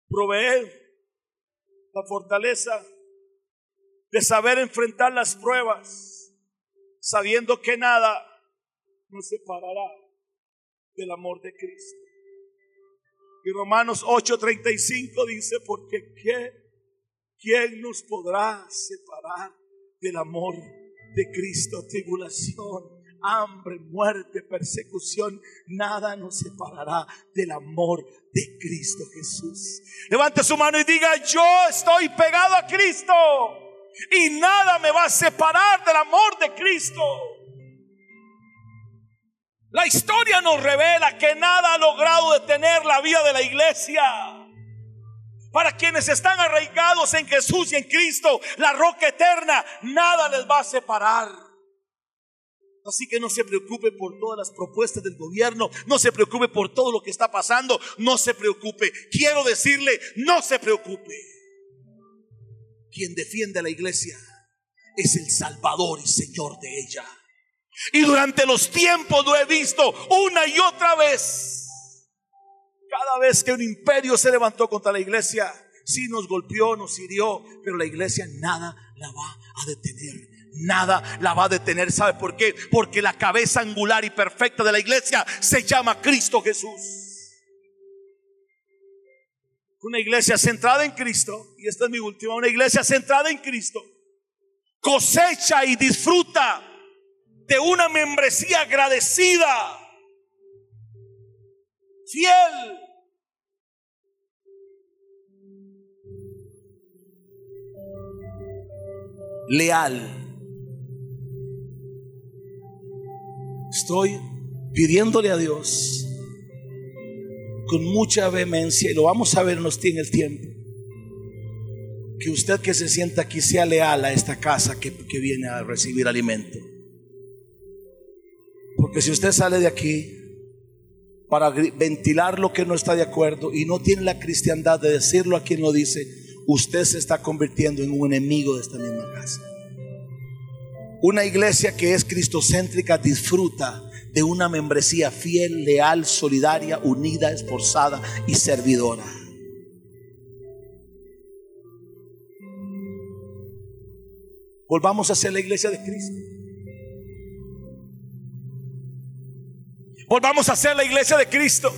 provee la fortaleza de saber enfrentar las pruebas, sabiendo que nada nos separará del amor de Cristo. Y Romanos 8:35 dice, porque ¿qué? ¿quién nos podrá separar del amor de Cristo? Tribulación, hambre, muerte, persecución, nada nos separará del amor de Cristo Jesús. Levante su mano y diga, yo estoy pegado a Cristo y nada me va a separar del amor de Cristo. La historia nos revela que nada ha logrado detener la vida de la iglesia. Para quienes están arraigados en Jesús y en Cristo, la roca eterna, nada les va a separar. Así que no se preocupe por todas las propuestas del gobierno, no se preocupe por todo lo que está pasando, no se preocupe. Quiero decirle, no se preocupe. Quien defiende a la iglesia es el Salvador y Señor de ella. Y durante los tiempos lo he visto una y otra vez. Cada vez que un imperio se levantó contra la iglesia, sí nos golpeó, nos hirió, pero la iglesia nada la va a detener nada la va a detener. ¿Sabe por qué? Porque la cabeza angular y perfecta de la iglesia se llama Cristo Jesús. Una iglesia centrada en Cristo, y esta es mi última, una iglesia centrada en Cristo, cosecha y disfruta de una membresía agradecida, fiel. Leal. Estoy pidiéndole a Dios con mucha vehemencia, y lo vamos a ver, nos tiene el tiempo, que usted que se sienta aquí sea leal a esta casa que, que viene a recibir alimento. Porque si usted sale de aquí para ventilar lo que no está de acuerdo y no tiene la cristiandad de decirlo a quien lo dice, usted se está convirtiendo en un enemigo de esta misma casa. Una iglesia que es cristocéntrica disfruta de una membresía fiel, leal, solidaria, unida, esforzada y servidora. Volvamos a ser la iglesia de Cristo. Volvamos a ser la iglesia de Cristo.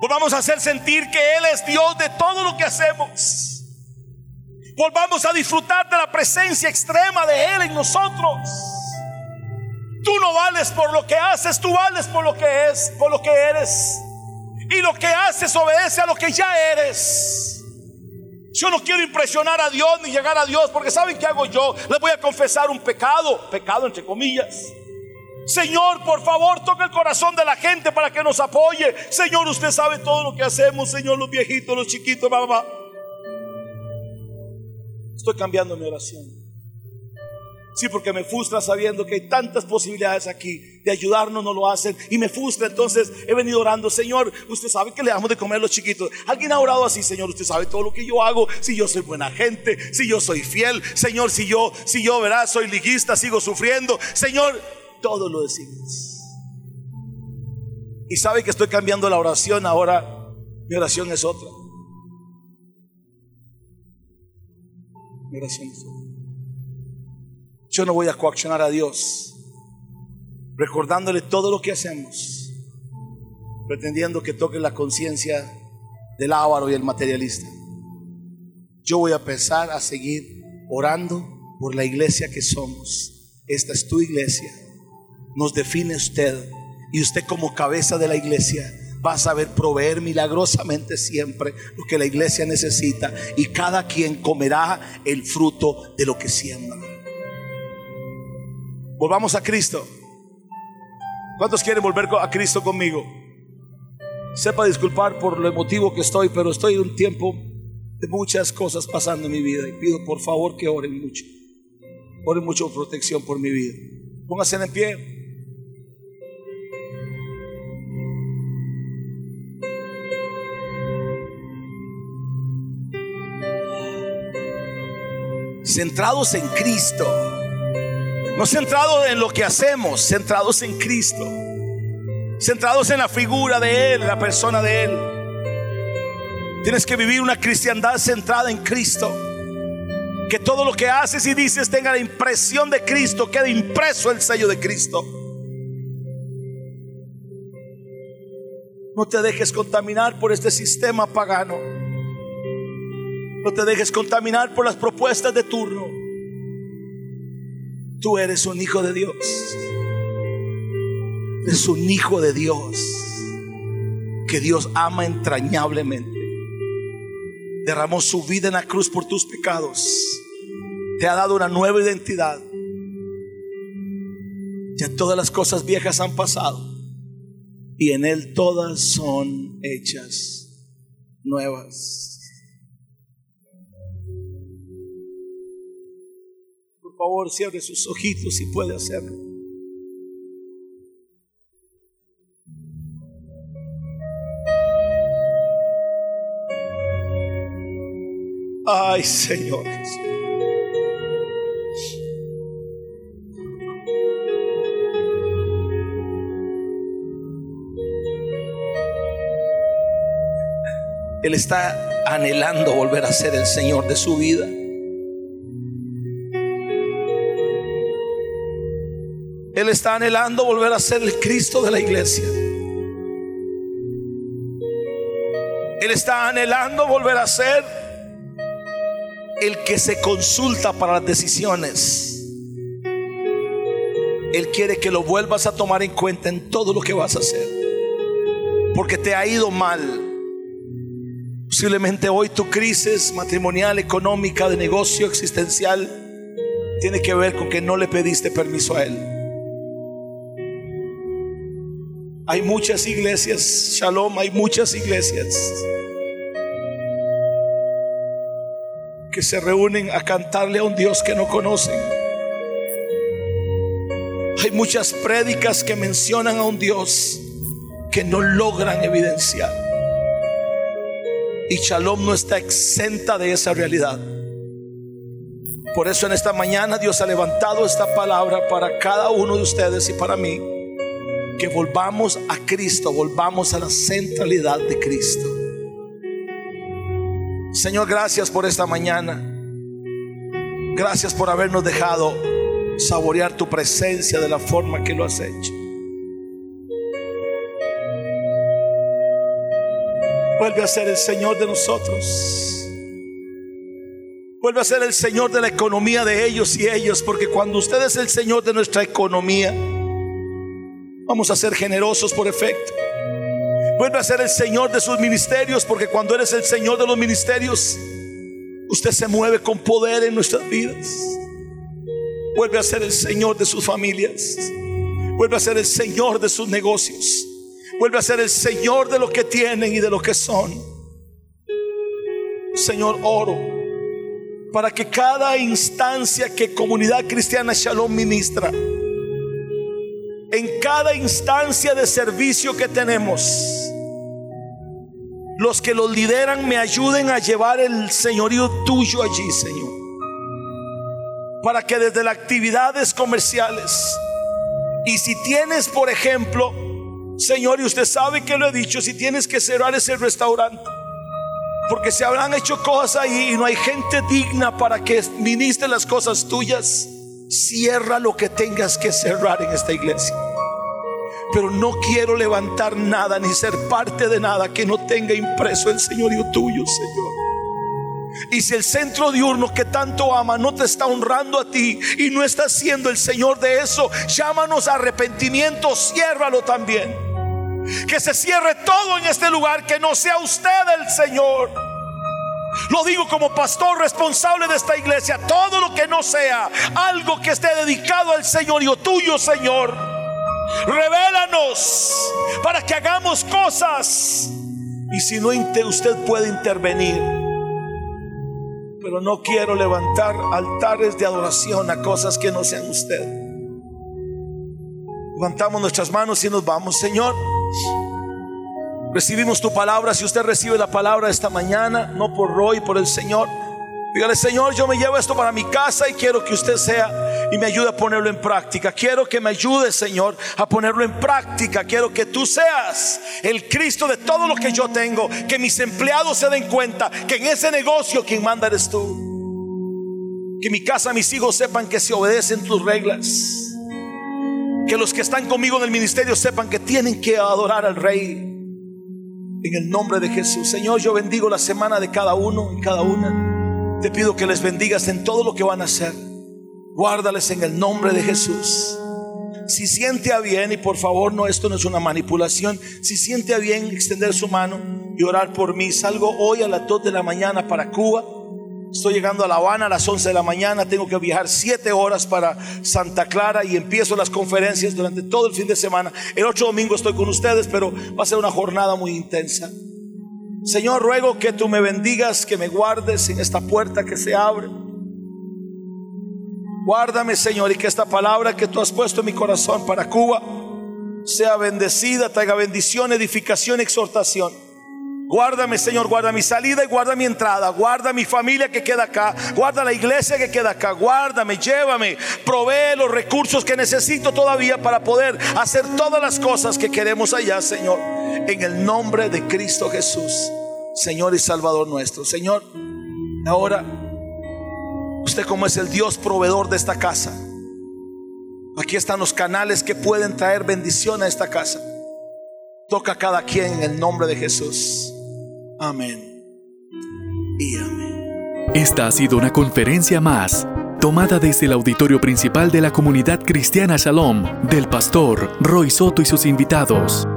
Volvamos a hacer sentir que Él es Dios de todo lo que hacemos. Volvamos a disfrutar de la presencia extrema de Él en nosotros. Tú no vales por lo que haces, tú vales por lo que es, por lo que eres. Y lo que haces obedece a lo que ya eres. Yo no quiero impresionar a Dios ni llegar a Dios, porque ¿saben qué hago yo? Les voy a confesar un pecado, pecado entre comillas. Señor, por favor, toca el corazón de la gente para que nos apoye. Señor, usted sabe todo lo que hacemos, Señor, los viejitos, los chiquitos, mamá. Estoy cambiando mi oración. Sí, porque me frustra sabiendo que hay tantas posibilidades aquí de ayudarnos, no lo hacen. Y me frustra, entonces he venido orando, Señor, usted sabe que le damos de comer a los chiquitos. Alguien ha orado así, Señor, usted sabe todo lo que yo hago, si yo soy buena gente, si yo soy fiel, Señor, si yo, si yo, verás, soy liguista, sigo sufriendo. Señor, todo lo decimos. Y sabe que estoy cambiando la oración, ahora mi oración es otra. Mi oración. Yo no voy a coaccionar a Dios recordándole todo lo que hacemos, pretendiendo que toque la conciencia del ávaro y el materialista. Yo voy a empezar a seguir orando por la iglesia que somos. Esta es tu iglesia. Nos define usted. Y usted como cabeza de la iglesia va a saber proveer milagrosamente siempre lo que la iglesia necesita. Y cada quien comerá el fruto de lo que siembra. Volvamos a Cristo. ¿Cuántos quieren volver a Cristo conmigo? Sepa disculpar por lo emotivo que estoy, pero estoy en un tiempo de muchas cosas pasando en mi vida y pido por favor que oren mucho. Oren mucho protección por mi vida. Pónganse en pie. Centrados en Cristo no centrados en lo que hacemos, centrados en Cristo. Centrados en la figura de Él, la persona de Él. Tienes que vivir una cristiandad centrada en Cristo. Que todo lo que haces y dices tenga la impresión de Cristo, quede impreso el sello de Cristo. No te dejes contaminar por este sistema pagano. No te dejes contaminar por las propuestas de turno. Tú eres un hijo de Dios. Eres un hijo de Dios que Dios ama entrañablemente. Derramó su vida en la cruz por tus pecados. Te ha dado una nueva identidad. Ya todas las cosas viejas han pasado y en Él todas son hechas nuevas. Favor, cierre sus ojitos si puede hacerlo. Ay, Señor Él está anhelando volver a ser el Señor de su vida. Él está anhelando volver a ser el Cristo de la iglesia. Él está anhelando volver a ser el que se consulta para las decisiones. Él quiere que lo vuelvas a tomar en cuenta en todo lo que vas a hacer. Porque te ha ido mal. Posiblemente hoy tu crisis matrimonial, económica, de negocio, existencial, tiene que ver con que no le pediste permiso a Él. Hay muchas iglesias, Shalom, hay muchas iglesias que se reúnen a cantarle a un Dios que no conocen. Hay muchas prédicas que mencionan a un Dios que no logran evidenciar. Y Shalom no está exenta de esa realidad. Por eso en esta mañana Dios ha levantado esta palabra para cada uno de ustedes y para mí que volvamos a Cristo, volvamos a la centralidad de Cristo. Señor, gracias por esta mañana. Gracias por habernos dejado saborear tu presencia de la forma que lo has hecho. Vuelve a ser el Señor de nosotros. Vuelve a ser el Señor de la economía de ellos y ellos, porque cuando usted es el Señor de nuestra economía, Vamos a ser generosos por efecto. Vuelve a ser el Señor de sus ministerios, porque cuando eres el Señor de los ministerios, usted se mueve con poder en nuestras vidas. Vuelve a ser el Señor de sus familias. Vuelve a ser el Señor de sus negocios. Vuelve a ser el Señor de lo que tienen y de lo que son. Señor, oro para que cada instancia que comunidad cristiana Shalom ministra, en cada instancia de servicio que tenemos, los que los lideran me ayuden a llevar el señorío tuyo allí, Señor. Para que desde las actividades comerciales, y si tienes, por ejemplo, Señor, y usted sabe que lo he dicho, si tienes que cerrar ese restaurante, porque se habrán hecho cosas ahí y no hay gente digna para que ministre las cosas tuyas cierra lo que tengas que cerrar en esta iglesia. Pero no quiero levantar nada ni ser parte de nada que no tenga impreso el señorío tuyo, Señor. Y si el centro diurno que tanto ama no te está honrando a ti y no está siendo el Señor de eso, llámanos a arrepentimiento, ciérralo también. Que se cierre todo en este lugar, que no sea usted el Señor. Lo digo como pastor responsable de esta iglesia. Todo lo que no sea algo que esté dedicado al Señor y tuyo, Señor. Revélanos para que hagamos cosas. Y si no, usted puede intervenir. Pero no quiero levantar altares de adoración a cosas que no sean usted. Levantamos nuestras manos y nos vamos, Señor. Recibimos tu palabra. Si usted recibe la palabra esta mañana, no por Roy, por el Señor. Dígale, Señor, yo me llevo esto para mi casa y quiero que usted sea y me ayude a ponerlo en práctica. Quiero que me ayude, Señor, a ponerlo en práctica. Quiero que tú seas el Cristo de todo lo que yo tengo. Que mis empleados se den cuenta que en ese negocio quien manda eres tú. Que mi casa, mis hijos sepan que se obedecen tus reglas. Que los que están conmigo en el ministerio sepan que tienen que adorar al Rey. En el nombre de Jesús. Señor, yo bendigo la semana de cada uno y cada una. Te pido que les bendigas en todo lo que van a hacer. Guárdales en el nombre de Jesús. Si siente a bien, y por favor, no, esto no es una manipulación. Si siente a bien extender su mano y orar por mí, salgo hoy a las 2 de la mañana para Cuba Estoy llegando a La Habana a las 11 de la mañana, tengo que viajar 7 horas para Santa Clara y empiezo las conferencias durante todo el fin de semana. El otro domingo estoy con ustedes, pero va a ser una jornada muy intensa. Señor, ruego que tú me bendigas, que me guardes en esta puerta que se abre. Guárdame, Señor, y que esta palabra que tú has puesto en mi corazón para Cuba sea bendecida, traiga bendición, edificación, exhortación. Guárdame, Señor, guarda mi salida y guarda mi entrada. Guarda mi familia que queda acá. Guarda la iglesia que queda acá. Guárdame, llévame. Provee los recursos que necesito todavía para poder hacer todas las cosas que queremos allá, Señor. En el nombre de Cristo Jesús, Señor y Salvador nuestro. Señor, ahora, usted como es el Dios proveedor de esta casa. Aquí están los canales que pueden traer bendición a esta casa. Toca a cada quien en el nombre de Jesús. Amén. Y amén. Esta ha sido una conferencia más, tomada desde el auditorio principal de la comunidad cristiana Shalom, del pastor Roy Soto y sus invitados.